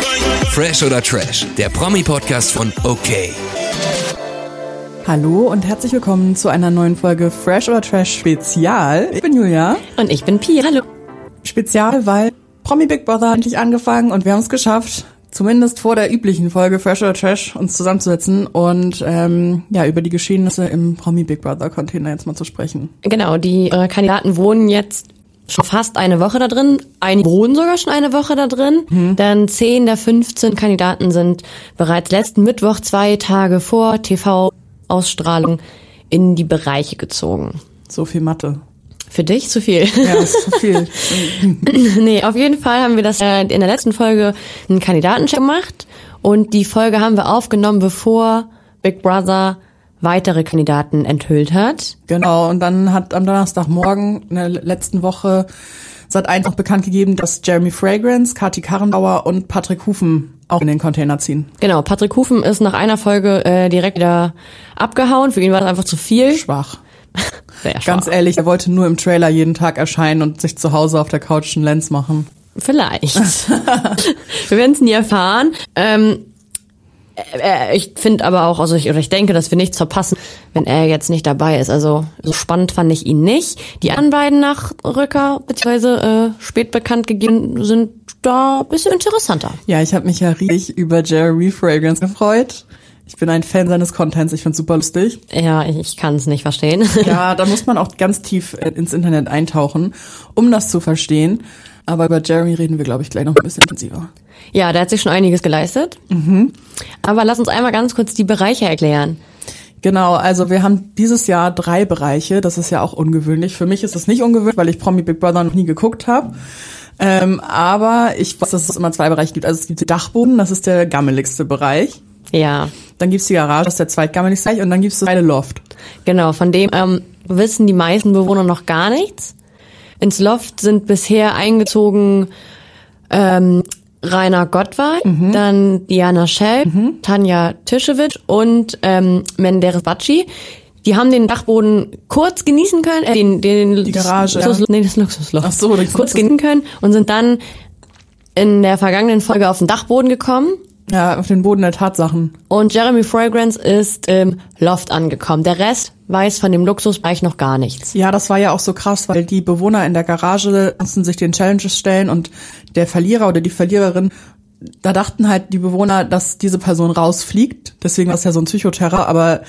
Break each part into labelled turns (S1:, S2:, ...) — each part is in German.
S1: Fresh oder Trash, der Promi-Podcast von OK.
S2: Hallo und herzlich willkommen zu einer neuen Folge Fresh oder Trash Spezial. Ich bin Julia.
S3: Und ich bin Pia. Hallo.
S2: Spezial, weil Promi Big Brother hat endlich angefangen und wir haben es geschafft, zumindest vor der üblichen Folge Fresh oder Trash uns zusammenzusetzen und ähm, ja über die Geschehnisse im Promi Big Brother Container jetzt mal zu sprechen.
S3: Genau, die äh, Kandidaten wohnen jetzt schon fast eine Woche da drin. Einige wohnen sogar schon eine Woche da drin. Mhm. Denn 10 der 15 Kandidaten sind bereits letzten Mittwoch, zwei Tage vor TV-Ausstrahlung, in die Bereiche gezogen.
S2: So viel Mathe.
S3: Für dich zu viel.
S2: Ja, ist zu viel.
S3: nee, auf jeden Fall haben wir das äh, in der letzten Folge einen Kandidatencheck gemacht. Und die Folge haben wir aufgenommen, bevor Big Brother weitere Kandidaten enthüllt hat.
S2: Genau, und dann hat am Donnerstagmorgen in der letzten Woche seit einfach bekannt gegeben, dass Jeremy Fragrance, Kati Karrenbauer und Patrick Hufen auch in den Container ziehen.
S3: Genau, Patrick Hufen ist nach einer Folge äh, direkt wieder abgehauen. Für ihn war das einfach zu viel.
S2: Schwach. Sehr schwach. Ganz ehrlich, er wollte nur im Trailer jeden Tag erscheinen und sich zu Hause auf der Couch einen Lens machen.
S3: Vielleicht. Wir werden es nie erfahren. Ähm, äh, ich finde aber auch, also ich, oder ich denke, dass wir nichts verpassen, wenn er jetzt nicht dabei ist. Also so spannend fand ich ihn nicht. Die anderen beiden Nachrücker beziehungsweise äh, spät bekannt gegeben sind da ein bisschen interessanter.
S2: Ja, ich habe mich ja riesig über Jeremy Fragrance gefreut. Ich bin ein Fan seines Contents, ich find's super lustig.
S3: Ja, ich, ich kann es nicht verstehen.
S2: Ja, da muss man auch ganz tief äh, ins Internet eintauchen, um das zu verstehen. Aber über Jeremy reden wir, glaube ich, gleich noch ein bisschen intensiver.
S3: Ja, der hat sich schon einiges geleistet.
S2: Mhm.
S3: Aber lass uns einmal ganz kurz die Bereiche erklären.
S2: Genau, also wir haben dieses Jahr drei Bereiche. Das ist ja auch ungewöhnlich. Für mich ist es nicht ungewöhnlich, weil ich Promi Big Brother noch nie geguckt habe. Ähm, aber ich weiß, dass es immer zwei Bereiche gibt. Also es gibt den Dachboden, das ist der gammeligste Bereich.
S3: Ja.
S2: Dann gibt's die Garage, das ist der zweitgammeligste Bereich. Und dann gibt's das zweite Loft.
S3: Genau, von dem ähm, wissen die meisten Bewohner noch gar nichts. Ins Loft sind bisher eingezogen ähm, Rainer Gottwald, mhm. dann Diana Schell, mhm. Tanja Tischewitsch und ähm, Menderes Batschi. Die haben den Dachboden kurz genießen können, äh, den, den
S2: die Garage,
S3: Luxus, ja. nee, das Luxusloch.
S2: Ach so, das
S3: kurz genießen können und sind dann in der vergangenen Folge auf den Dachboden gekommen.
S2: Ja, auf den Boden der Tatsachen.
S3: Und Jeremy Fragrance ist im Loft angekommen. Der Rest weiß von dem Luxusbereich noch gar nichts.
S2: Ja, das war ja auch so krass, weil die Bewohner in der Garage mussten sich den Challenges stellen und der Verlierer oder die Verliererin, da dachten halt die Bewohner, dass diese Person rausfliegt. Deswegen war es ja so ein Psychoterror, aber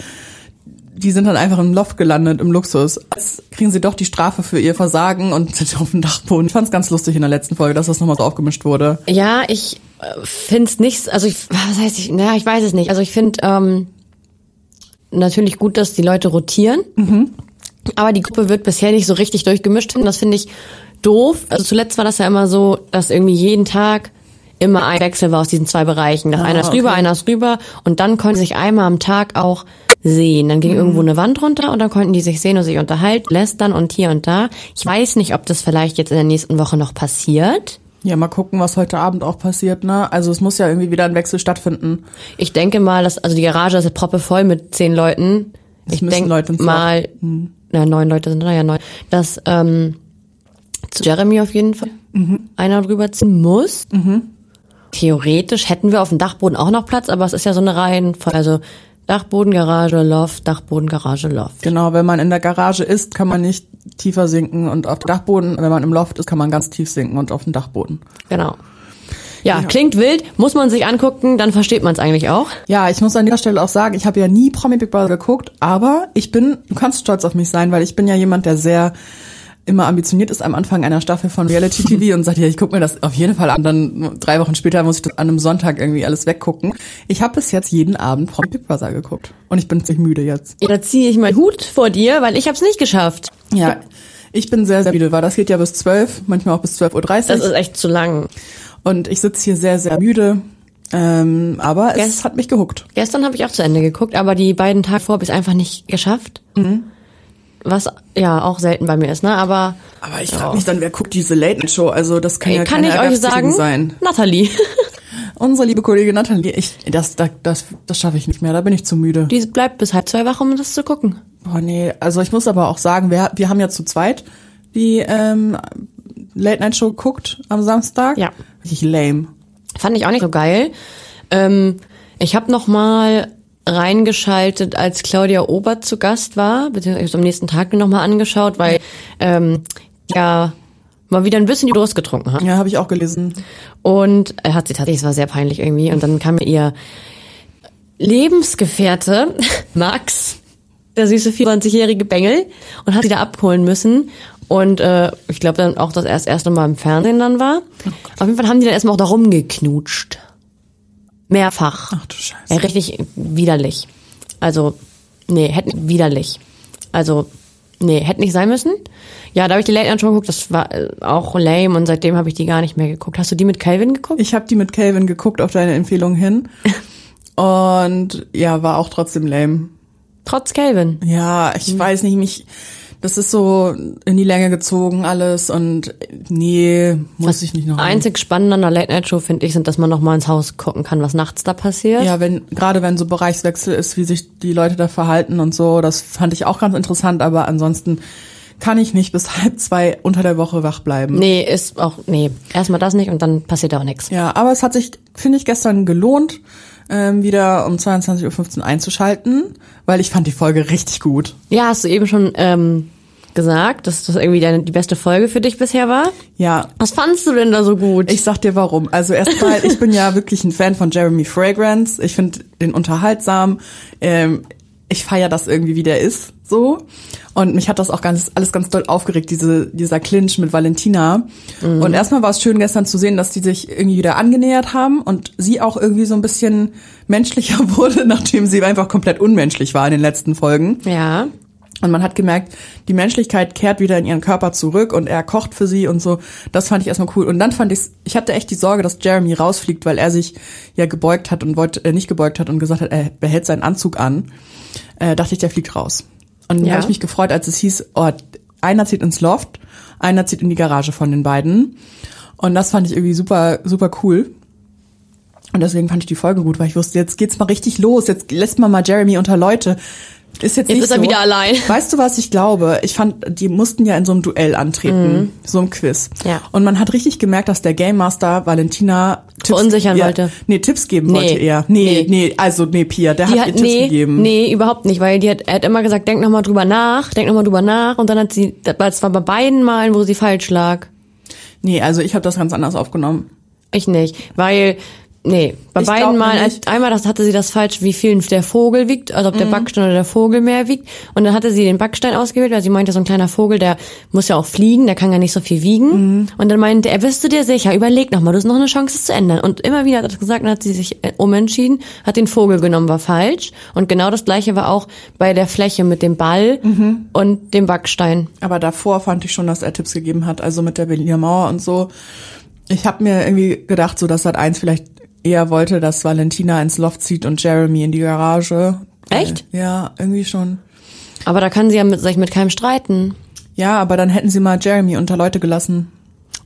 S2: die sind dann einfach im Loft gelandet, im Luxus. Jetzt kriegen sie doch die Strafe für ihr Versagen und sind auf dem Dachboden. Ich fand es ganz lustig in der letzten Folge, dass das nochmal so aufgemischt wurde.
S3: Ja, ich finde es nicht, also ich, was heißt ich, naja, ich weiß es nicht. Also ich finde ähm, natürlich gut, dass die Leute rotieren.
S2: Mhm.
S3: Aber die Gruppe wird bisher nicht so richtig durchgemischt. Das finde ich doof. Also zuletzt war das ja immer so, dass irgendwie jeden Tag immer ein Wechsel war aus diesen zwei Bereichen. Ah, einer ist okay. rüber, einer ist rüber. Und dann konnten sie sich einmal am Tag auch sehen. Dann ging mhm. irgendwo eine Wand runter und dann konnten die sich sehen und sich unterhalten, lästern und hier und da. Ich weiß nicht, ob das vielleicht jetzt in der nächsten Woche noch passiert.
S2: Ja, mal gucken, was heute Abend auch passiert, ne? Also es muss ja irgendwie wieder ein Wechsel stattfinden.
S3: Ich denke mal, dass, also die Garage ist proppe voll mit zehn Leuten.
S2: Das
S3: ich denke mal, hm. na, neun Leute sind da, ja neun, dass ähm, zu Jeremy auf jeden Fall
S2: mhm.
S3: einer drüber ziehen muss.
S2: Mhm.
S3: Theoretisch hätten wir auf dem Dachboden auch noch Platz, aber es ist ja so eine Reihenfolge. Also Dachboden, Garage, Loft, Dachboden, Garage, Loft.
S2: Genau, wenn man in der Garage ist, kann man nicht tiefer sinken und auf dem Dachboden, wenn man im Loft ist, kann man ganz tief sinken und auf dem Dachboden.
S3: Genau. Ja, ja, klingt wild, muss man sich angucken, dann versteht man es eigentlich auch.
S2: Ja, ich muss an dieser Stelle auch sagen, ich habe ja nie Promi Big Brother geguckt, aber ich bin, du kannst stolz auf mich sein, weil ich bin ja jemand, der sehr immer ambitioniert ist am Anfang einer Staffel von Reality TV und sagt, ja, ich gucke mir das auf jeden Fall an. Dann drei Wochen später muss ich das an einem Sonntag irgendwie alles weggucken. Ich habe bis jetzt jeden Abend Promi Big Brother geguckt und ich bin ziemlich müde jetzt.
S3: Ja, da ziehe ich meinen Hut vor dir, weil ich habe es nicht geschafft.
S2: Ja, ich bin sehr, sehr müde, weil das geht ja bis zwölf, manchmal auch bis zwölf Uhr. dreißig.
S3: Das ist echt zu lang.
S2: Und ich sitze hier sehr, sehr müde. Ähm, aber Gest es hat mich gehuckt.
S3: Gestern habe ich auch zu Ende geguckt, aber die beiden Tage vor habe ich es einfach nicht geschafft.
S2: Mhm.
S3: Was ja auch selten bei mir ist, ne? Aber.
S2: Aber ich frage mich dann, wer guckt diese Late Night Show? Also das kann
S3: Ey,
S2: ja
S3: kann ich euch sagen?
S2: sein.
S3: Nathalie.
S2: Unsere liebe Kollegin Nathalie, ich, das, das, das, das schaffe ich nicht mehr. Da bin ich zu müde.
S3: Die bleibt bis halb zwei wach, um das zu gucken.
S2: Boah, nee. Also ich muss aber auch sagen, wir, wir haben ja zu zweit die ähm, Late Night Show geguckt am Samstag.
S3: Ja.
S2: Richtig lame.
S3: Fand ich auch nicht so geil. Ähm, ich habe noch mal reingeschaltet, als Claudia Obert zu Gast war, beziehungsweise am nächsten Tag noch mal angeschaut, weil ähm, ja mal wieder ein bisschen die Durst getrunken hat.
S2: Ja, habe ich auch gelesen.
S3: Und er hat sie tatsächlich, es war sehr peinlich irgendwie. Und dann kam mir ihr Lebensgefährte, Max, der süße 24-jährige Bengel, und hat sie da abholen müssen. Und äh, ich glaube dann auch, dass er das erste Mal im Fernsehen dann war. Auf jeden Fall haben die dann erstmal auch da rumgeknutscht. Mehrfach.
S2: Ach du Scheiße.
S3: Ja, richtig widerlich. Also, nee, hätten widerlich. Also, nee, hätte nicht sein müssen. Ja, da habe ich die Late Night schon geguckt, das war äh, auch lame und seitdem habe ich die gar nicht mehr geguckt. Hast du die mit Calvin geguckt?
S2: Ich habe die mit Calvin geguckt auf deine Empfehlung hin. Und ja, war auch trotzdem lame.
S3: Trotz Calvin.
S2: Ja, ich weiß nicht, mich, das ist so in die Länge gezogen alles und nee, muss ich nicht noch.
S3: Einzig spannend an der Late Night Show finde ich, sind, dass man noch mal ins Haus gucken kann, was nachts da passiert.
S2: Ja, wenn, gerade wenn so Bereichswechsel ist, wie sich die Leute da verhalten und so, das fand ich auch ganz interessant, aber ansonsten kann ich nicht bis halb zwei unter der Woche wach bleiben.
S3: Nee, ist auch, nee, erstmal das nicht und dann passiert auch nichts.
S2: Ja, aber es hat sich, finde ich, gestern gelohnt, ähm, wieder um 22.15 Uhr einzuschalten, weil ich fand die Folge richtig gut.
S3: Ja, hast du eben schon ähm, gesagt, dass das irgendwie deine, die beste Folge für dich bisher war.
S2: Ja,
S3: Was fandst du denn da so gut?
S2: Ich sag dir warum. Also erstmal, ich bin ja wirklich ein Fan von Jeremy Fragrance. Ich finde den unterhaltsam. Ähm, ich feier das irgendwie, wie der ist, so. Und mich hat das auch ganz, alles ganz doll aufgeregt, diese, dieser Clinch mit Valentina. Und erstmal war es schön gestern zu sehen, dass die sich irgendwie wieder angenähert haben und sie auch irgendwie so ein bisschen menschlicher wurde, nachdem sie einfach komplett unmenschlich war in den letzten Folgen.
S3: ja.
S2: Und man hat gemerkt, die Menschlichkeit kehrt wieder in ihren Körper zurück und er kocht für sie und so. Das fand ich erstmal cool. Und dann fand ich's, ich hatte echt die Sorge, dass Jeremy rausfliegt, weil er sich ja gebeugt hat und wollte, äh, nicht gebeugt hat und gesagt hat, er behält seinen Anzug an. Äh, dachte ich, der fliegt raus. Und dann
S3: Ja.
S2: habe ich mich gefreut, als es hieß, oh, einer zieht ins Loft, einer zieht in die Garage von den beiden. Und das fand ich irgendwie super, super cool. Und deswegen fand ich die Folge gut, weil ich wusste, jetzt geht's mal richtig los. Jetzt lässt man mal Jeremy unter Leute. Ist jetzt,
S3: Jetzt
S2: nicht
S3: ist er
S2: so.
S3: wieder allein.
S2: Weißt du, was ich glaube? Ich fand, die mussten ja in so einem Duell antreten, so einem Quiz.
S3: Mhm. Ja.
S2: Und man hat richtig gemerkt, dass der Game Master Valentina
S3: Verunsichern
S2: ja,
S3: wollte.
S2: Nee, Tipps geben
S3: Nee.
S2: wollte er. Nee,
S3: Nee.
S2: nee, also nee, Pia, der
S3: Die
S2: hat,
S3: hat,
S2: ihr Tipps
S3: nee,
S2: gegeben.
S3: nee, überhaupt nicht, weil die hat, er hat immer gesagt, denk noch mal drüber nach, denk noch mal drüber nach und dann hat sie, das war bei beiden Malen, wo sie falsch lag.
S2: Nee, also ich habe das ganz anders aufgenommen.
S3: Ich nicht, weil nee, bei
S2: Ich
S3: beiden Malen
S2: nämlich-
S3: einmal das hatte sie das falsch, wie viel der Vogel wiegt, also ob
S2: Mhm.
S3: der Backstein oder der Vogel mehr wiegt und dann hatte sie den Backstein ausgewählt, weil sie meinte, so ein kleiner Vogel, der muss ja auch fliegen, der kann ja nicht so viel wiegen
S2: Mhm.
S3: und dann meinte er, bist du dir sicher, überleg noch mal, du hast noch eine Chance es zu ändern und immer wieder hat er das gesagt, dann hat sie sich äh, umentschieden, hat den Vogel genommen, war falsch und genau das gleiche war auch bei der Fläche mit dem Ball
S2: Mhm.
S3: und dem Backstein.
S2: Aber davor fand ich schon, dass er Tipps gegeben hat, also mit der Berliner Mauer und so. Ich habe mir irgendwie gedacht, so dass Sat 1 vielleicht eher wollte, dass Valentina ins Loft zieht und Jeremy in die Garage.
S3: Echt?
S2: Ja, irgendwie schon.
S3: Aber da kann sie ja mit, sich mit keinem streiten.
S2: Ja, aber dann hätten sie mal Jeremy unter Leute gelassen.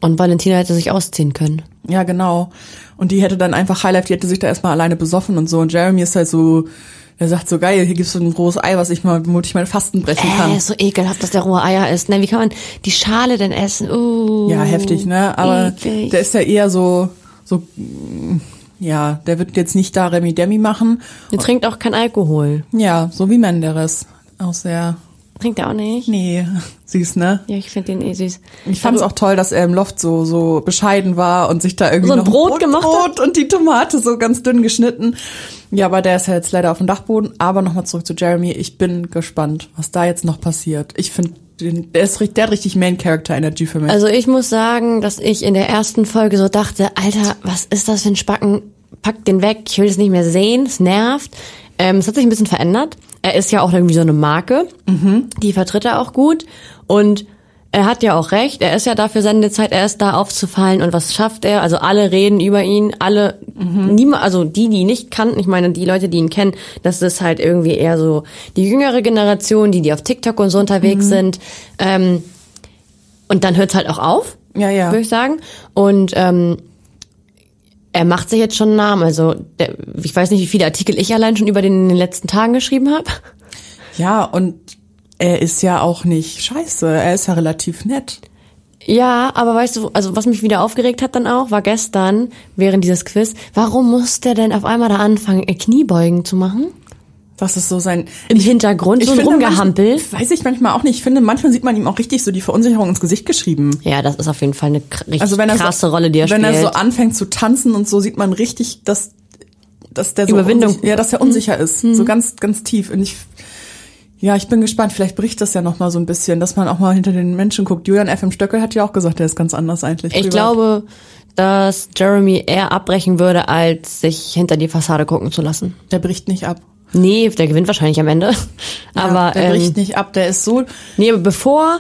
S3: Und Valentina hätte sich ausziehen können.
S2: Ja, genau. Und die hätte dann einfach Highlife, die hätte sich da erstmal alleine besoffen und so. Und Jeremy ist halt so, der sagt so, geil, hier gibt's so ein rohes Ei, was ich mal, womit ich meine Fasten brechen kann.
S3: Äh, ist so ekelhaft, dass der rohe Eier ist. Ne, wie kann man die Schale denn essen? Uh,
S2: Ja, heftig, ne? Aber
S3: eklig.
S2: der ist ja eher so, so, ja, der wird jetzt nicht da Remi Demi machen.
S3: Der trinkt auch kein Alkohol.
S2: Ja, so wie Menderes. Auch sehr,
S3: Trinkt er auch nicht?
S2: nee, süß, ne?
S3: Ja, ich finde den eh süß.
S2: Ich fand es auch toll, dass er im Loft so so bescheiden war und sich da irgendwie
S3: So ein
S2: noch
S3: Brot gemacht
S2: Brot und die Tomate so ganz dünn geschnitten. Ja, aber der ist ja jetzt leider auf dem Dachboden. Aber nochmal zurück zu Jeremy. Ich bin gespannt, was da jetzt noch passiert. Ich finde, der ist der hat richtig Main Character Energy für mich.
S3: Also ich muss sagen, dass ich in der ersten Folge so dachte, Alter, was ist das für ein Spacken? Pack den weg, ich will das nicht mehr sehen, es nervt. Ähm, es hat sich ein bisschen verändert. Er ist ja auch irgendwie so eine Marke, die vertritt er auch gut und er hat ja auch recht, er ist ja dafür seine Zeit, er ist da aufzufallen und was schafft er? Also alle reden über ihn, alle, niemand, also die, die ihn nicht kannten, ich meine, die Leute, die ihn kennen, das ist halt irgendwie eher so die jüngere Generation, die, die auf TikTok und so unterwegs sind. Ähm, und dann hört's halt auch auf,
S2: Ja, ja.
S3: würde ich sagen. Und ähm, er macht sich jetzt schon einen Namen. Also der, ich weiß nicht, wie viele Artikel ich allein schon über den in den letzten Tagen geschrieben habe.
S2: Ja, und er ist ja auch nicht scheiße. Er ist ja relativ nett.
S3: Ja, aber weißt du, also was mich wieder aufgeregt hat dann auch, war gestern während dieses Quiz, warum muss der denn auf einmal da anfangen, äh, Kniebeugen zu machen?
S2: Das ist so sein.
S3: Im Hintergrund so ein Rumgehampel.
S2: Manch, weiß ich manchmal auch nicht. Ich finde, manchmal sieht man ihm auch richtig so die Verunsicherung ins Gesicht geschrieben.
S3: Ja, das ist auf jeden Fall eine richtig
S2: Also wenn er
S3: krasse
S2: so,
S3: Rolle, die er
S2: wenn
S3: spielt.
S2: er so anfängt zu tanzen und so sieht man richtig, dass dass der so
S3: Überwindung.
S2: ja, dass er unsicher ist, so ganz ganz tief. Und ich ja, ich bin gespannt. Vielleicht bricht das ja noch mal so ein bisschen, dass man auch mal hinter den Menschen guckt. Julian F. M. Stöckel hat ja auch gesagt, der ist ganz anders eigentlich.
S3: ich
S2: privat.
S3: glaube, dass Jeremy eher abbrechen würde, als sich hinter die Fassade gucken zu lassen.
S2: der bricht nicht ab.
S3: Nee, der gewinnt wahrscheinlich am Ende.
S2: ja,
S3: Aber
S2: der
S3: ähm,
S2: bricht nicht ab. Der ist so
S3: Nee, aber bevor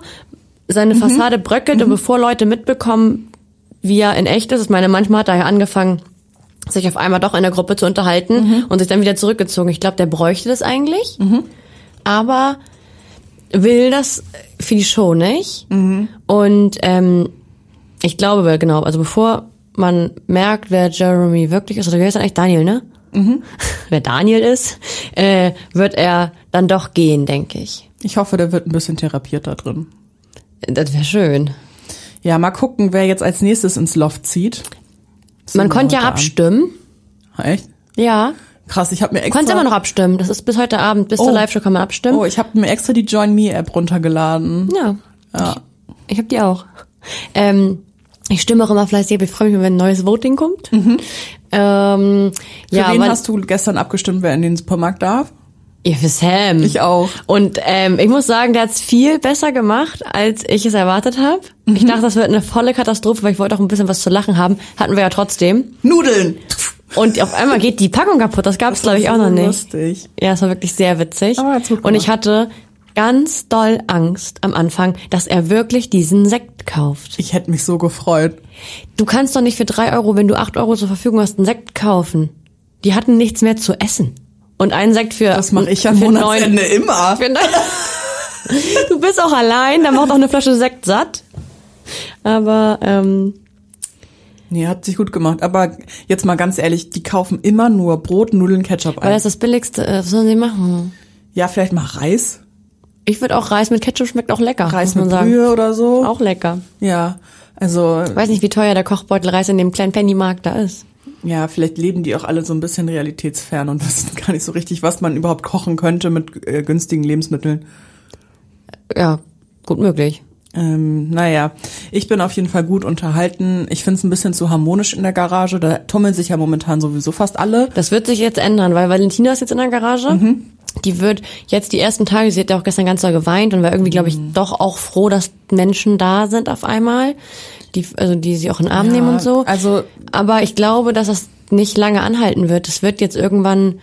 S3: seine
S2: Mhm.
S3: Fassade bröckelt und bevor Leute mitbekommen, wie er in echt ist, ich meine, manchmal hat er ja angefangen, sich auf einmal doch in der Gruppe zu unterhalten
S2: Mhm.
S3: und sich dann wieder zurückgezogen. Ich glaube, der bräuchte das eigentlich, aber will das für die Show nicht.
S2: Mhm.
S3: Und ähm, ich glaube, genau, also bevor man merkt, wer Jeremy wirklich ist, oder wer ist eigentlich Daniel, ne?
S2: Mhm.
S3: wer Daniel ist, äh, wird er dann doch gehen, denke ich.
S2: Ich hoffe, der wird ein bisschen therapiert da drin.
S3: Das wäre schön.
S2: Ja, mal gucken, wer jetzt als nächstes ins Loft zieht. Das
S3: Man konnte ja abstimmen.
S2: Abend. Echt?
S3: Ja.
S2: Krass, ich habe mir
S3: Du
S2: extra
S3: kannst immer noch abstimmen. Das ist bis heute Abend, bis
S2: Oh.
S3: zur Live-Show kann man abstimmen.
S2: Oh, ich habe mir extra die Join Me App runtergeladen.
S3: Ja.
S2: Ja.
S3: Ich, ich habe die auch. Ähm, ich stimme auch immer fleißig, aber ich freue mich, wenn ein neues Voting kommt. Ähm,
S2: Mhm. Für
S3: ja,
S2: wen hast du gestern abgestimmt, wer in den Supermarkt darf?
S3: ja, für Sam.
S2: Ich auch.
S3: Und ähm, ich muss sagen, der hat's viel besser gemacht, als ich es erwartet habe.
S2: Mhm.
S3: Ich dachte, das wird eine volle Katastrophe, weil ich wollte auch ein bisschen was zu lachen haben. Hatten wir ja trotzdem.
S2: Nudeln.
S3: Und auf einmal geht die Packung kaputt. Das gab's glaube ich auch
S2: so
S3: noch nicht.
S2: Lustig.
S3: Ja, es war wirklich sehr witzig.
S2: Aber
S3: Und ich hatte ganz doll Angst am Anfang, dass er wirklich diesen Sekt kauft.
S2: Ich hätte mich so gefreut.
S3: Du kannst doch nicht für drei Euro, wenn du acht Euro zur Verfügung hast, einen Sekt kaufen. Die hatten nichts mehr zu essen. Und einen Sekt für
S2: Das mache ich am
S3: für
S2: Monatsende
S3: neun-
S2: immer.
S3: für neun- Du bist auch allein, da macht auch eine Flasche Sekt satt. Aber ähm,
S2: Nee, hat sich gut gemacht. Aber jetzt mal ganz ehrlich, die kaufen immer nur Brot, Nudeln, Ketchup
S3: weil
S2: ein.
S3: das das Billigste ist, was sollen sie machen?
S2: Ja, vielleicht mal Reis.
S3: Ich würde auch Reis mit Ketchup schmeckt auch lecker,
S2: Reis
S3: muss man
S2: mit
S3: sagen.
S2: Brühe oder so.
S3: Auch lecker.
S2: Ja, also
S3: Ich weiß nicht, wie teuer der Kochbeutel Reis in dem kleinen Pennymarkt da ist.
S2: ja, vielleicht leben die auch alle so ein bisschen realitätsfern und wissen gar nicht so richtig, was man überhaupt kochen könnte mit äh, günstigen Lebensmitteln.
S3: Ja, gut möglich.
S2: Ähm, naja, ich bin auf jeden Fall gut unterhalten. Ich finde es ein bisschen zu harmonisch in der Garage. Da tummeln sich ja momentan sowieso fast alle.
S3: Das wird sich jetzt ändern, weil Valentina ist jetzt in der Garage.
S2: Mhm.
S3: Die wird jetzt die ersten Tage, sie hat ja auch gestern ganz doll geweint und war irgendwie, glaube ich,
S2: Mhm.
S3: doch auch froh, dass Menschen da sind auf einmal, die, also die sie auch in den Arm
S2: Ja,
S3: nehmen und so.
S2: also-
S3: aber ich glaube, dass das nicht lange anhalten wird. Es wird jetzt irgendwann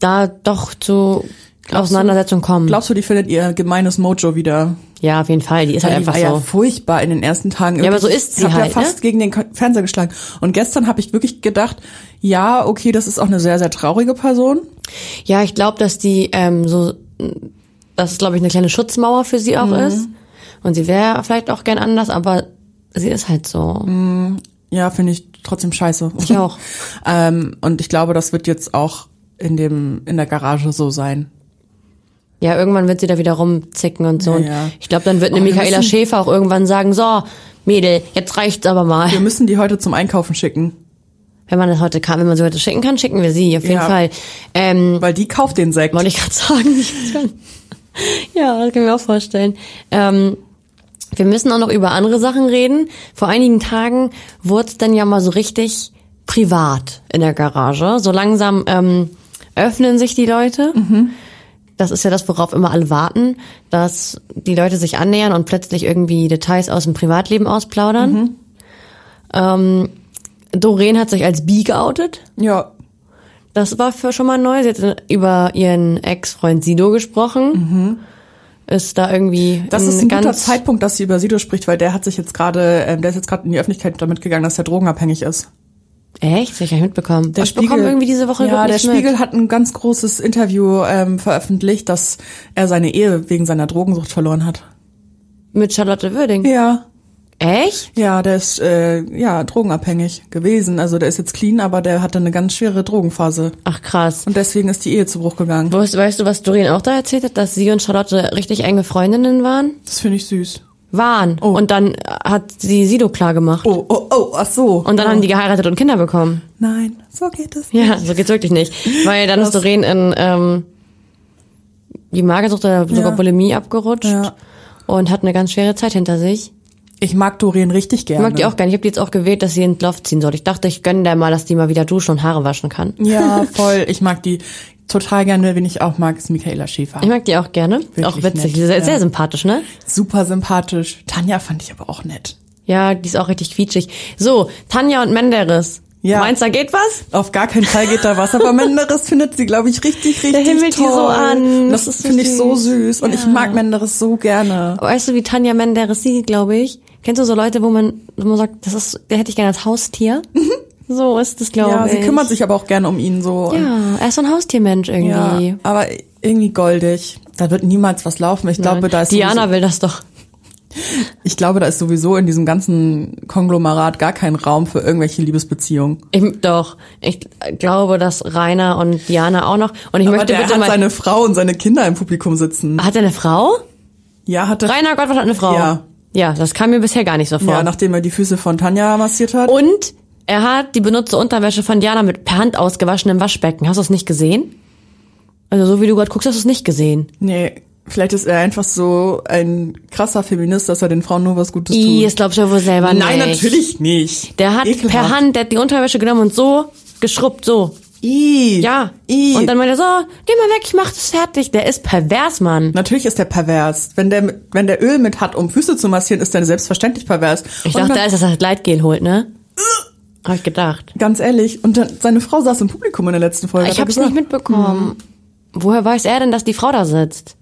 S3: da doch zu Auseinandersetzungen kommen.
S2: Glaubst du, die findet ihr gemeines Mojo wieder?
S3: Ja, auf jeden Fall. Die ist halt
S2: die
S3: einfach
S2: war ja
S3: so.
S2: furchtbar in den ersten Tagen.
S3: Ja, aber so ist sie
S2: ich
S3: halt,
S2: ja fast
S3: ne?
S2: gegen den Fernseher geschlagen. Und gestern habe ich wirklich gedacht, ja, okay, das ist auch eine sehr, sehr traurige Person.
S3: Ja, ich glaube, dass die ähm, so, dass es glaube ich eine kleine Schutzmauer für sie auch
S2: Mhm.
S3: ist. Und sie wäre vielleicht auch gern anders, aber sie ist halt so.
S2: Ja, finde ich trotzdem scheiße.
S3: Ich auch.
S2: ähm, und ich glaube, das wird jetzt auch in dem in der Garage so sein.
S3: Ja, irgendwann wird sie da wieder rumzicken und so.
S2: Ja,
S3: Und
S2: ja.
S3: Ich glaube, dann wird eine
S2: Oh,
S3: Michaela
S2: müssen-
S3: Schäfer auch irgendwann sagen, so, Mädel, jetzt reicht's aber mal.
S2: Wir müssen die heute zum Einkaufen schicken,
S3: Wenn man das heute kann, wenn man sie heute schicken kann, schicken wir sie, auf jeden
S2: Ja.
S3: Fall. Ähm,
S2: weil die kauft den Sekt.
S3: wollte ich gerade sagen. ja, das kann ich mir auch vorstellen. Ähm, wir müssen auch noch über andere Sachen reden. Vor einigen Tagen wurde es dann ja mal so richtig privat in der Garage. So langsam ähm, öffnen sich die Leute. Das ist ja das, worauf immer alle warten, dass die Leute sich annähern und plötzlich irgendwie Details aus dem Privatleben ausplaudern. Ähm, Doreen hat sich als bi geoutet.
S2: ja,
S3: Das war für schon mal neu. Sie hat über ihren Ex-Freund Sido gesprochen. Ist da irgendwie
S2: Mhm. das ist ein guter Zeitpunkt, dass sie über Sido spricht, weil der hat sich jetzt gerade, ähm, der ist jetzt gerade in die Öffentlichkeit damit gegangen, dass er drogenabhängig ist.
S3: Echt? Das hab ich gar nicht mitbekommen.
S2: Der
S3: ich bekomme irgendwie diese Woche
S2: ja,
S3: überhaupt
S2: der Spiegel
S3: mit.
S2: hat ein ganz großes Interview ähm, veröffentlicht, dass er seine Ehe wegen seiner Drogensucht verloren hat.
S3: mit Charlotte Würding.
S2: Ja,
S3: Echt?
S2: ja, der ist äh, ja drogenabhängig gewesen. Also der ist jetzt clean, aber der hatte eine ganz schwere Drogenphase
S3: Ach krass.
S2: und deswegen ist die Ehe zu Bruch gegangen.
S3: Weißt, weißt du, was Doreen auch da erzählt hat, dass sie und Charlotte richtig enge Freundinnen waren?
S2: Das finde ich süß.
S3: Waren.
S2: Oh.
S3: Und dann hat sie Sido klar gemacht.
S2: Oh, oh, oh, ach so.
S3: Und dann
S2: oh.
S3: haben die geheiratet und Kinder bekommen.
S2: Nein, so geht es.
S3: Ja, so geht's wirklich nicht. Weil dann ist
S2: Krass.
S3: Doreen in ähm, die Magersucht oder sogar
S2: Ja.
S3: Bulimie abgerutscht
S2: Ja.
S3: und hat eine ganz schwere Zeit hinter sich.
S2: Ich mag Doreen richtig
S3: Ich
S2: gerne.
S3: mag die auch gerne. Ich habe die jetzt auch gewählt, dass sie in Loft ziehen soll. Ich dachte, ich gönne der mal, dass die mal wieder duschen und Haare waschen kann.
S2: Ja, voll. Ich mag die total gerne. Wen ich auch mag, ist Michaela Schäfer.
S3: Ich mag die auch gerne. auch witzig.
S2: nett,
S3: sehr,
S2: ja.
S3: sehr sympathisch, ne?
S2: Super sympathisch. Tanja fand ich aber auch nett.
S3: Ja, die ist auch richtig quietschig. So, Tanja und Menderes.
S2: Ja.
S3: Meinst du, da geht was?
S2: Auf gar keinen Fall geht da was, aber Menderes findet sie, glaube ich, richtig, richtig
S3: himmelt die
S2: toll.
S3: so an.
S2: Das,
S3: Das
S2: finde ich so
S3: süß.
S2: Und ich mag Menderes so gerne.
S3: Weißt du, wie Tanja Menderes sieht, glaube ich? Kennst du so Leute, wo man, wo man sagt, das ist, der hätte ich gerne als Haustier? so ist es, glaube
S2: Ja,
S3: ich.
S2: sie kümmert sich aber auch gerne um ihn so.
S3: Ja, er ist so ein Haustiermensch
S2: ja,
S3: irgendwie.
S2: aber irgendwie goldig. Da wird niemals was laufen. Ich glaube, da ist
S3: Diana will das doch.
S2: ich glaube, da ist sowieso in diesem ganzen Konglomerat gar kein Raum für irgendwelche Liebesbeziehungen.
S3: Ich, doch, ich glaube, dass Rainer und Diana auch noch. Und ich
S2: Aber
S3: möchte
S2: der
S3: bitte
S2: hat
S3: mal.
S2: seine Frau und seine Kinder im Publikum sitzen.
S3: hat er eine Frau?
S2: Ja, hatte.
S3: Rainer Gottwald hat eine Frau.
S2: Ja.
S3: Ja, das kam mir bisher gar nicht so vor.
S2: Ja, nachdem er die Füße von Tanja massiert hat.
S3: Und er hat die benutzte Unterwäsche von Diana mit per Hand ausgewaschen im Waschbecken. Hast du es nicht gesehen? Also so wie du gerade guckst, hast du es nicht gesehen.
S2: Nee, vielleicht ist er einfach so ein krasser Feminist, dass er den Frauen nur was Gutes
S3: I,
S2: tut.
S3: das glaubst du wohl selber
S2: Nein,
S3: nicht.
S2: natürlich nicht.
S3: Der hat
S2: Ekelhaft.
S3: per Hand, der hat die Unterwäsche genommen und so geschrubbt, so.
S2: I.
S3: Ja.
S2: I.
S3: Und dann meinte er so, geh mal weg, ich mach das fertig. Der ist pervers, Mann.
S2: Natürlich ist der pervers. Wenn der, wenn der Öl mit hat, um Füße zu massieren, ist der selbstverständlich pervers.
S3: Ich
S2: Und
S3: dachte, da ist, dass er Gleitgel holt, ne? Hab ich gedacht.
S2: Ganz ehrlich. Und dann, seine Frau saß im Publikum in der letzten Folge.
S3: Ich hab's
S2: gesagt.
S3: nicht mitbekommen. Woher weiß er denn, dass die Frau da sitzt?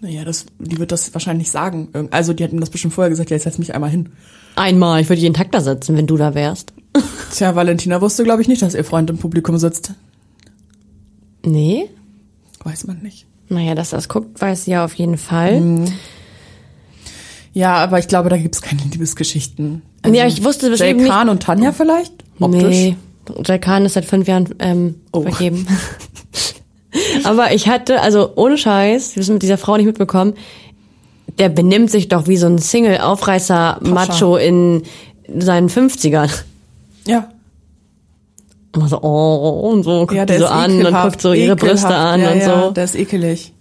S2: Naja, das, die wird das wahrscheinlich sagen. Also, die hat ihm das bestimmt vorher gesagt, ja, jetzt setz mich einmal hin.
S3: Einmal, ich würde jeden Tag da sitzen, wenn du da wärst.
S2: Tja, Valentina wusste, glaube ich, nicht, dass ihr Freund im Publikum sitzt.
S3: Nee?
S2: Weiß man nicht.
S3: Naja, dass das guckt, weiß sie ja auf jeden Fall.
S2: Mhm. Ja, aber ich glaube, da gibt's keine Liebesgeschichten.
S3: Ja, ich wusste
S2: Jay
S3: bestimmt nicht.
S2: Khan und Tanja vielleicht? Optisch?
S3: Nee, Jay Khan ist seit fünf Jahren ähm,
S2: Oh.
S3: vergeben. Aber ich hatte, also ohne Scheiß, habe es mit dieser Frau nicht mitbekommen, der benimmt sich doch wie so ein Single-Aufreißer-Macho in seinen 50ern.
S2: Ja.
S3: Immer so, oh, und so, guckt
S2: Ja,
S3: die so an und
S2: ekelhaft,
S3: guckt so ihre Brüste
S2: ekelhaft.
S3: an
S2: ja,
S3: und
S2: ja,
S3: so.
S2: der ist ekelig.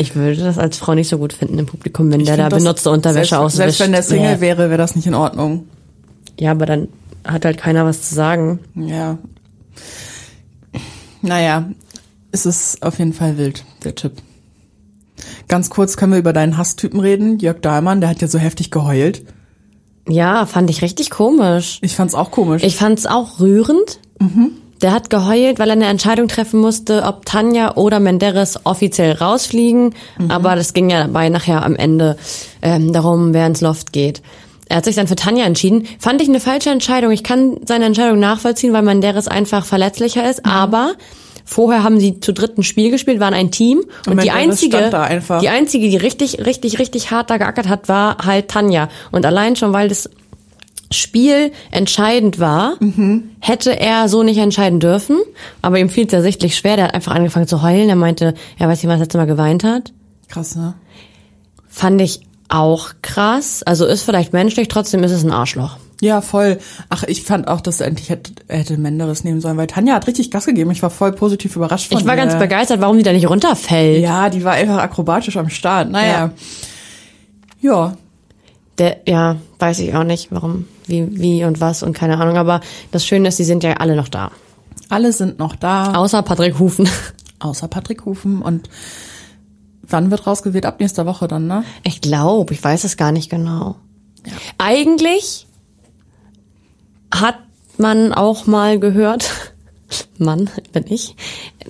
S3: Ich würde das als Frau nicht so gut finden im Publikum, wenn
S2: Ich
S3: der da
S2: das-
S3: benutzte Unterwäsche
S2: selbst,
S3: auswischt.
S2: Selbst wenn der Single
S3: Nee.
S2: wäre, wäre das nicht in Ordnung.
S3: Ja, aber dann hat halt keiner was zu sagen.
S2: Ja. Naja, es ist auf jeden Fall wild, der Tipp. Ganz kurz können wir über deinen Hasstypen reden. Jörg Dahlmann, der hat ja so heftig geheult.
S3: Ja, fand ich richtig komisch.
S2: Ich fand's auch komisch.
S3: Ich fand's auch rührend. Der hat geheult, weil er eine Entscheidung treffen musste, ob Tanja oder Menderes offiziell rausfliegen. Aber das ging ja dabei nachher am Ende ähm, darum, wer ins Loft geht. Er hat sich dann für Tanja entschieden. Fand ich eine falsche Entscheidung. Ich kann seine Entscheidung nachvollziehen, weil Menderes einfach verletzlicher ist. Aber vorher haben sie zu dritten Spiel gespielt, waren ein Team. Und,
S2: Und
S3: die einzige, die einzige, die richtig, richtig, richtig hart da geackert hat, war halt Tanja. Und allein schon, weil das Spiel entscheidend war,
S2: Mhm.
S3: hätte er so nicht entscheiden dürfen. Aber ihm fiel es ersichtlich schwer. Der hat einfach angefangen zu heulen. Er meinte, er weiß nicht, was er letzte Mal geweint hat.
S2: Krass, ne?
S3: Fand ich auch krass. Also ist vielleicht menschlich, trotzdem ist es ein Arschloch.
S2: Ja, voll. Ach, ich fand auch, dass er endlich hätte, hätte Menderes nehmen sollen, weil Tanja hat richtig Gas gegeben. Ich war voll positiv überrascht von
S3: Ich war
S2: ihr.
S3: ganz begeistert, warum die da nicht runterfällt.
S2: Ja, die war einfach akrobatisch am Start. Naja. Ja.
S3: Der, ja, weiß ich auch nicht, warum, wie, wie und was und keine Ahnung. Aber das Schöne ist, die sind ja alle noch da.
S2: Alle sind noch da,
S3: Außer Patrick Hufen.
S2: außer Patrick Hufen. Und wann wird rausgewählt? Ab nächster Woche dann, ne?
S3: Ich glaube, ich weiß es gar nicht genau. Eigentlich hat man auch mal gehört, Mann, bin ich,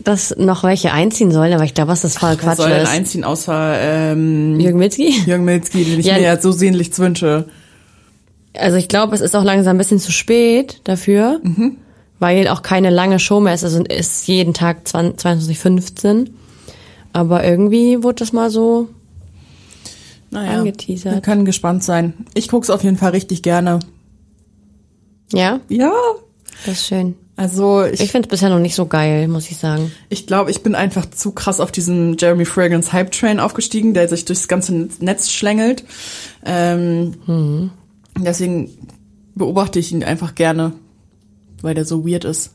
S3: dass noch welche einziehen sollen, aber ich glaube, was das voll
S2: Wer
S3: Quatsch
S2: soll denn
S3: ist.
S2: einziehen, außer ähm,
S3: Jürgen Milzki?
S2: Jürgen Milzki, den ich
S3: Ja.
S2: mir ja so sehnlichst wünsche.
S3: Also ich glaube, es ist auch langsam ein bisschen zu spät dafür, weil auch keine lange Show mehr ist. Also ist jeden Tag 20 22.15 Aber irgendwie wurde das mal so.
S2: Naja,
S3: Angeteasert.
S2: wir können gespannt sein. Ich guck's auf jeden Fall richtig gerne.
S3: Ja?
S2: Ja,
S3: Das ist schön.
S2: Also ich,
S3: Ich finde es bisher noch nicht so geil, muss ich sagen.
S2: ich glaube, ich bin einfach zu krass auf diesen Jeremy Fragrance Hype Train aufgestiegen, der sich durchs ganze Netz schlängelt. Ähm, Deswegen beobachte ich ihn einfach gerne, weil der so weird ist.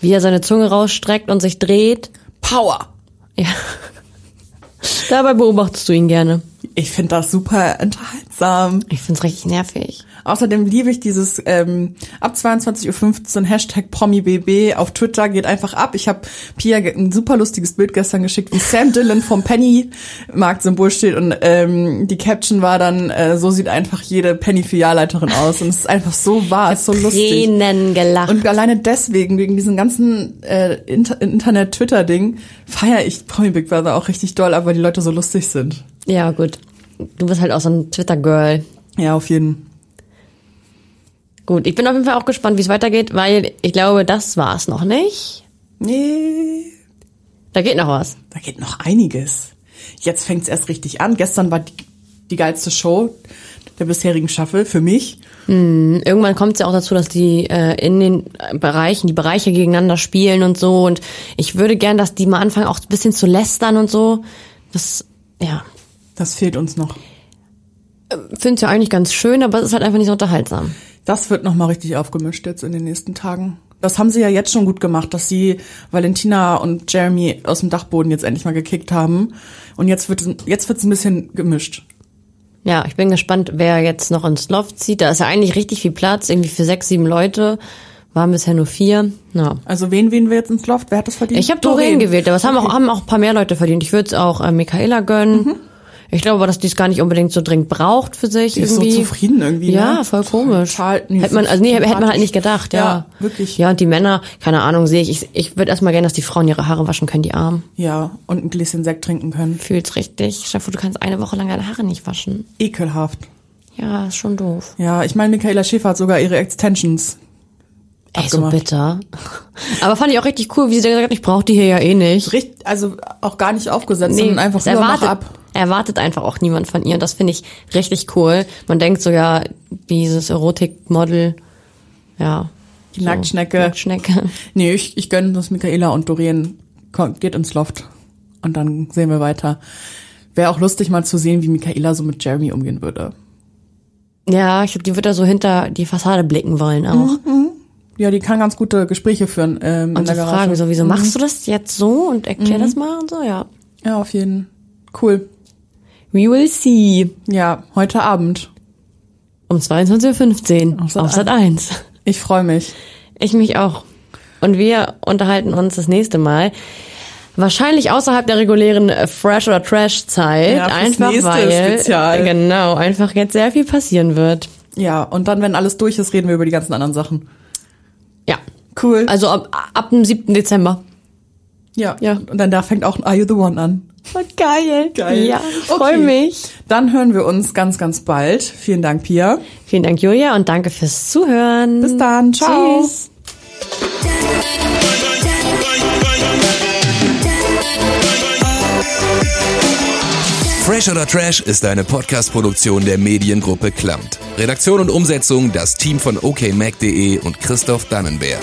S3: Wie er seine Zunge rausstreckt und sich dreht.
S2: Power!
S3: Ja. Dabei beobachtest du ihn gerne.
S2: Ich finde das super unterhaltsam.
S3: Ich find's richtig nervig.
S2: Außerdem liebe ich dieses ähm, ab 22.15 Uhr Hashtag PromiBB auf Twitter geht einfach ab. Ich habe Pia ein super lustiges Bild gestern geschickt, wie Sam Dillon vom Penny-Markt-Symbol steht und ähm, die Caption war dann, äh, so sieht einfach jede Penny-Filialleiterin aus und es ist einfach so wahr, es ist so lustig.
S3: Tränen gelacht.
S2: Und alleine deswegen, wegen diesem ganzen äh, Inter Internet-Twitter-Ding, feiere ich Promi Big Brother auch richtig doll, aber die Leute so lustig sind.
S3: Ja, gut. Du bist halt auch so ein Twitter-Girl.
S2: Ja, auf jeden
S3: Gut, ich bin auf jeden Fall auch gespannt, wie es weitergeht, weil ich glaube, das war's noch nicht.
S2: Nee,
S3: Da geht noch was.
S2: Da geht noch einiges. Jetzt fängt's erst richtig an. Gestern war die, die geilste Show der bisherigen Staffel für mich.
S3: Irgendwann kommt es ja auch dazu, dass die äh, in den Bereichen, die Bereiche gegeneinander spielen und so. Und ich würde gern, dass die mal anfangen, auch ein bisschen zu lästern und so. Das, ja,
S2: Das fehlt uns noch.
S3: finde es ja eigentlich ganz schön, aber es ist halt einfach nicht so unterhaltsam.
S2: Das wird noch mal richtig aufgemischt jetzt in den nächsten Tagen. Das haben sie ja jetzt schon gut gemacht, dass sie Valentina und Jeremy aus dem Dachboden jetzt endlich mal gekickt haben. Und jetzt wird jetzt wird's ein bisschen gemischt.
S3: Ja, ich bin gespannt, wer jetzt noch ins Loft zieht. Da ist ja eigentlich richtig viel Platz, irgendwie für sechs, sieben Leute. Waren bisher nur vier. Ja.
S2: Also wen wählen wir jetzt ins Loft? Wer hat das verdient?
S3: Ich habe Doreen gewählt, aber es haben, auch, haben auch ein paar mehr Leute verdient. Ich würde es auch äh, Michaela gönnen. Ich glaube aber, dass die es gar nicht unbedingt so dringend braucht für sich.
S2: Die ist so
S3: irgendwie.
S2: zufrieden irgendwie,
S3: Ja,
S2: ne?
S3: voll komisch.
S2: Total- nee,
S3: hätte man, also nee, hätte man halt nicht gedacht, ja.
S2: Ja, wirklich.
S3: Ja, und die Männer, keine Ahnung, sehe ich. Ich, ich würde erstmal gerne, dass die Frauen ihre Haare waschen können, die Armen.
S2: Ja, und ein Gläschen Sekt trinken können.
S3: Fühlt's richtig. Vor, du kannst eine Woche lang deine Haare nicht waschen.
S2: Ekelhaft.
S3: Ja, ist schon doof.
S2: Ja, ich meine, Michaela Schäfer hat sogar ihre Extensions.
S3: Ey, so bitter. Aber fand ich auch richtig cool, wie sie gesagt hat, ich brauche die hier ja eh nicht.
S2: Richtig, also auch gar nicht aufgesetzt, sondern einfach
S3: es erwartet,
S2: ab.
S3: Erwartet einfach auch niemand von ihr. Und das finde ich richtig cool. Man denkt so, ja, dieses Erotikmodel, ja.
S2: Die
S3: so,
S2: Nacktschnecke.
S3: Nacktschnecke.
S2: Nee, ich, ich gönne das Michaela und Doreen kommt, geht ins Loft. Und dann sehen wir weiter. Wäre auch lustig mal zu sehen, wie Michaela so mit Jeremy umgehen würde.
S3: Ja, ich glaube, die wird da so hinter die Fassade blicken wollen auch.
S2: Ja, die kann ganz gute Gespräche führen ähm, in
S3: Und so
S2: der Garage.
S3: fragen, so, wieso machst du das jetzt so? Und erklär das mal und so, ja.
S2: Ja, auf jeden. Cool.
S3: We will see.
S2: Ja, heute Abend.
S3: Um 22.15 Uhr
S2: Auf Sat.
S3: auf Sat 1.
S2: Ich freue mich.
S3: Ich mich auch. Und wir unterhalten uns das nächste Mal. Wahrscheinlich außerhalb der regulären äh, Fresh- oder Trash-Zeit.
S2: Ja, fürs
S3: einfach
S2: nächste
S3: weil.
S2: Spezial.
S3: Genau, einfach jetzt sehr viel passieren wird.
S2: Ja, und dann, wenn alles durch ist, reden wir über die ganzen anderen Sachen.
S3: Ja.
S2: Cool.
S3: Also ab, ab dem 7. Dezember.
S2: ja.
S3: ja.
S2: Und dann da fängt auch Are You the One an.
S3: Geil.
S2: Geil.
S3: Ja, ich freue
S2: Okay.
S3: mich.
S2: Dann hören wir uns ganz, ganz bald. Vielen Dank, Pia.
S3: Vielen Dank, Julia, und danke fürs Zuhören.
S2: Bis dann. Ciao.
S3: Tschüss.
S1: Fresh oder Trash ist eine Podcast-Produktion der Mediengruppe Klamt. Redaktion und Umsetzung das Team von okmac.de und Christoph Dannenberg.